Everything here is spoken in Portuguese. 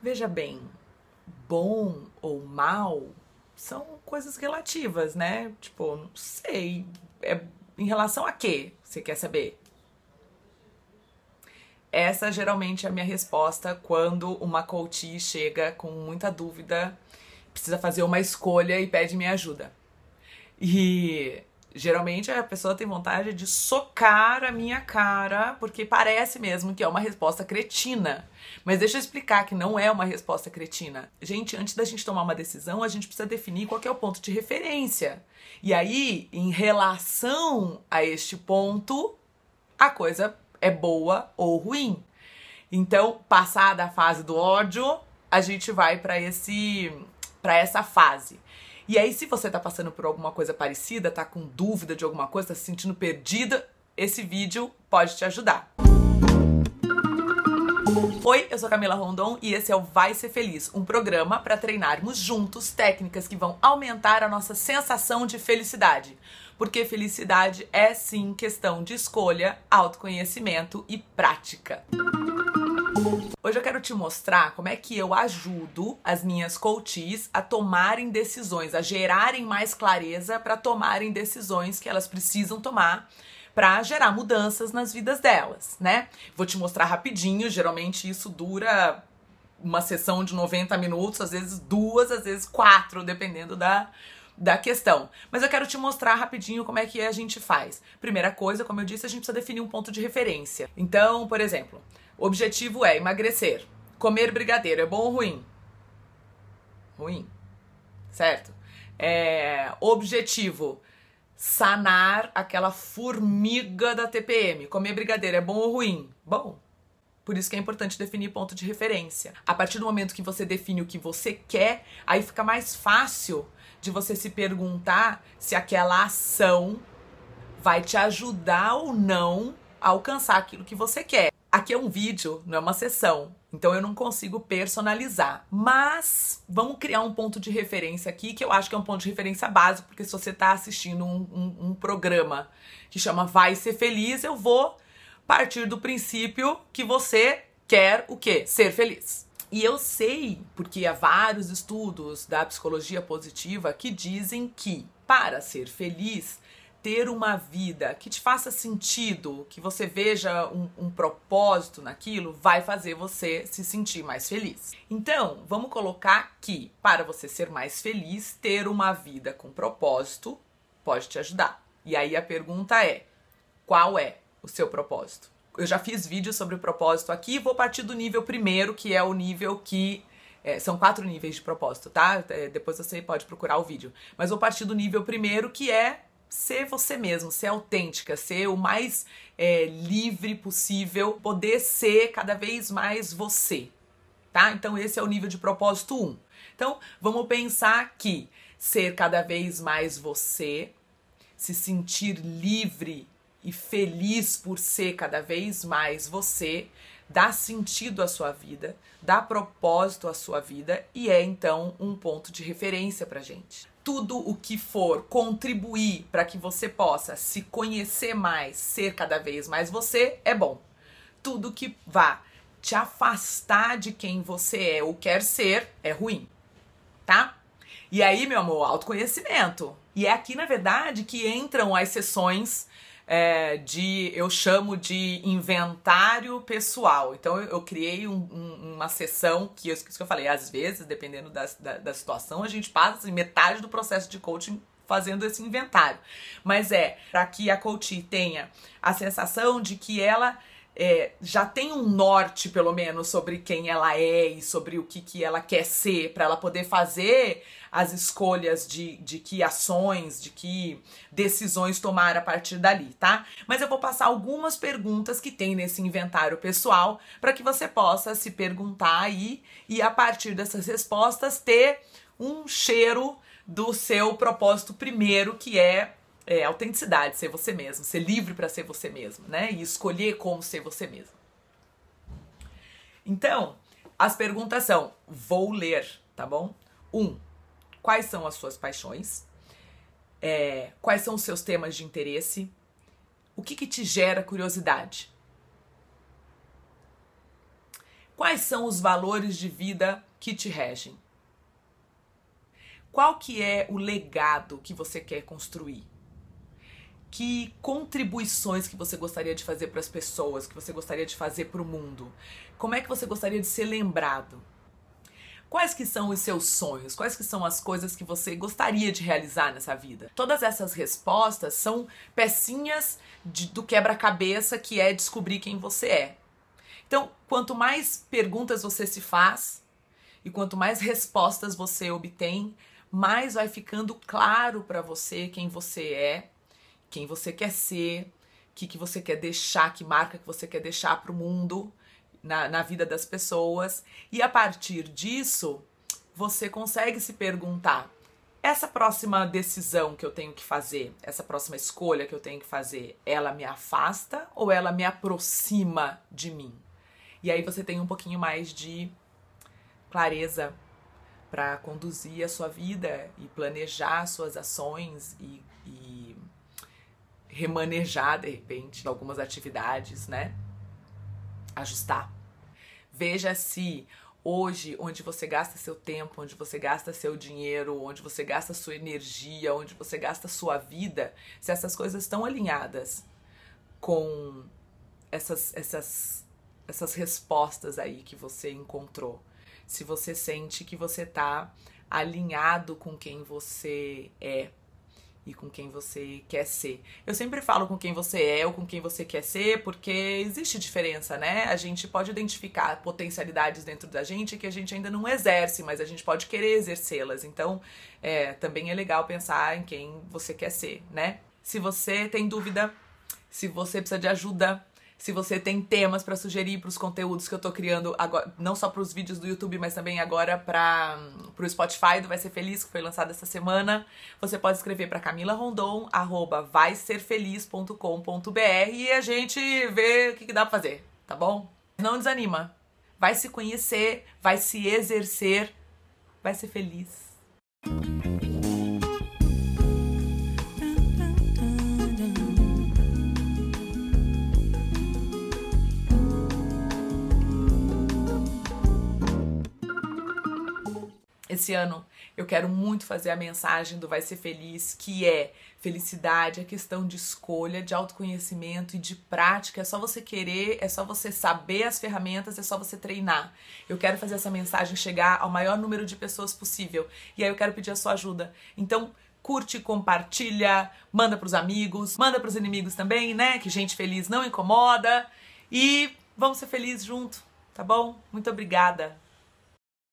Veja bem, bom ou mal são coisas relativas, né? Tipo, não sei. É em relação a quê? Você quer saber? Essa geralmente é a minha resposta quando uma coach chega com muita dúvida, precisa fazer uma escolha e pede minha ajuda. E geralmente a pessoa tem vontade de socar a minha cara, porque parece mesmo que é uma resposta cretina. Mas deixa eu explicar que não é uma resposta cretina. Gente, antes da gente tomar uma decisão, a gente precisa definir qual é o ponto de referência. E aí, em relação a este ponto, a coisa é boa ou ruim. Então, passada a fase do ódio, a gente vai para esse para essa fase. E aí, se você tá passando por alguma coisa parecida, tá com dúvida de alguma coisa, tá se sentindo perdida, esse vídeo pode te ajudar. Oi, eu sou Camila Rondon e esse é o Vai Ser Feliz, um programa para treinarmos juntos técnicas que vão aumentar a nossa sensação de felicidade. Porque felicidade é sim questão de escolha, autoconhecimento e prática. Hoje eu quero te mostrar como é que eu ajudo as minhas coaches a tomarem decisões, a gerarem mais clareza para tomarem decisões que elas precisam tomar para gerar mudanças nas vidas delas, né? Vou te mostrar rapidinho, geralmente isso dura uma sessão de 90 minutos, às vezes duas, às vezes quatro, dependendo da da questão. Mas eu quero te mostrar rapidinho como é que a gente faz. Primeira coisa, como eu disse, a gente precisa definir um ponto de referência. Então, por exemplo, o objetivo é emagrecer. Comer brigadeiro é bom ou ruim? Ruim. Certo? É, objetivo sanar aquela formiga da TPM. Comer brigadeiro é bom ou ruim? Bom. Por isso que é importante definir ponto de referência. A partir do momento que você define o que você quer, aí fica mais fácil de você se perguntar se aquela ação vai te ajudar ou não a alcançar aquilo que você quer. Aqui é um vídeo, não é uma sessão, então eu não consigo personalizar. Mas vamos criar um ponto de referência aqui, que eu acho que é um ponto de referência básico, porque se você está assistindo um, um, um programa que chama Vai Ser Feliz, eu vou partir do princípio que você quer o quê? Ser feliz. E eu sei, porque há vários estudos da psicologia positiva que dizem que para ser feliz ter uma vida que te faça sentido, que você veja um, um, propósito naquilo, vai fazer você se sentir mais feliz. Então, vamos colocar que para você ser mais feliz, ter uma vida com propósito pode te ajudar. E aí a pergunta é: qual é o seu propósito? Eu já fiz vídeos sobre o propósito aqui, vou partir do nível primeiro, que é o nível que é, são quatro níveis de propósito, tá? É, depois você pode procurar o vídeo. Mas vou partir do nível primeiro, que é ser você mesmo, ser autêntica, ser o mais é, livre possível, poder ser cada vez mais você, tá? Então esse é o nível de propósito 1. Um. Então vamos pensar que ser cada vez mais você, se sentir livre e feliz por ser cada vez mais você, dá sentido à sua vida, dá propósito à sua vida e é então um ponto de referência pra gente tudo o que for contribuir para que você possa se conhecer mais, ser cada vez mais você, é bom. Tudo que vá te afastar de quem você é ou quer ser é ruim, tá? E aí, meu amor, autoconhecimento. E é aqui, na verdade, que entram as sessões é, de eu chamo de inventário pessoal. Então eu, criei um, um, uma sessão que isso que eu falei, às vezes, dependendo da, da, da situação, a gente passa assim, metade do processo de coaching fazendo esse inventário. Mas é para que a coach tenha a sensação de que ela é, já tem um norte, pelo menos, sobre quem ela é e sobre o que, que ela quer ser, para ela poder fazer as escolhas de, de que ações, de que decisões tomar a partir dali, tá? Mas eu vou passar algumas perguntas que tem nesse inventário pessoal para que você possa se perguntar aí e, a partir dessas respostas, ter um cheiro do seu propósito primeiro, que é é, autenticidade, ser você mesmo, ser livre para ser você mesmo, né? E escolher como ser você mesmo. Então, as perguntas são: vou ler, tá bom? Um, quais são as suas paixões? É, quais são os seus temas de interesse? O que, que te gera curiosidade? Quais são os valores de vida que te regem? Qual que é o legado que você quer construir? Que contribuições que você gostaria de fazer para as pessoas, que você gostaria de fazer para o mundo? Como é que você gostaria de ser lembrado? Quais que são os seus sonhos? Quais que são as coisas que você gostaria de realizar nessa vida? Todas essas respostas são pecinhas de, do quebra-cabeça que é descobrir quem você é. Então, quanto mais perguntas você se faz e quanto mais respostas você obtém, mais vai ficando claro para você quem você é, quem você quer ser, o que, que você quer deixar, que marca que você quer deixar para o mundo na, na vida das pessoas. E a partir disso, você consegue se perguntar: essa próxima decisão que eu tenho que fazer, essa próxima escolha que eu tenho que fazer, ela me afasta ou ela me aproxima de mim? E aí você tem um pouquinho mais de clareza para conduzir a sua vida e planejar suas ações e, e remanejar de repente algumas atividades, né? Ajustar. Veja se hoje, onde você gasta seu tempo, onde você gasta seu dinheiro, onde você gasta sua energia, onde você gasta sua vida, se essas coisas estão alinhadas com essas, essas, essas respostas aí que você encontrou. Se você sente que você está alinhado com quem você é, e com quem você quer ser. Eu sempre falo com quem você é ou com quem você quer ser, porque existe diferença, né? A gente pode identificar potencialidades dentro da gente que a gente ainda não exerce, mas a gente pode querer exercê-las. Então, é, também é legal pensar em quem você quer ser, né? Se você tem dúvida, se você precisa de ajuda, se você tem temas para sugerir para os conteúdos que eu tô criando agora, não só para os vídeos do YouTube, mas também agora para o Spotify do Vai Ser Feliz, que foi lançado essa semana, você pode escrever para Camila Rondon, arroba vaiserfeliz.com.br e a gente vê o que, que dá pra fazer, tá bom? Não desanima. Vai se conhecer, vai se exercer, vai ser feliz. Esse ano eu quero muito fazer a mensagem do Vai Ser Feliz, que é felicidade, é questão de escolha, de autoconhecimento e de prática. É só você querer, é só você saber as ferramentas, é só você treinar. Eu quero fazer essa mensagem chegar ao maior número de pessoas possível. E aí eu quero pedir a sua ajuda. Então, curte, compartilha, manda pros amigos, manda pros inimigos também, né? Que gente feliz não incomoda. E vamos ser felizes junto, tá bom? Muito obrigada.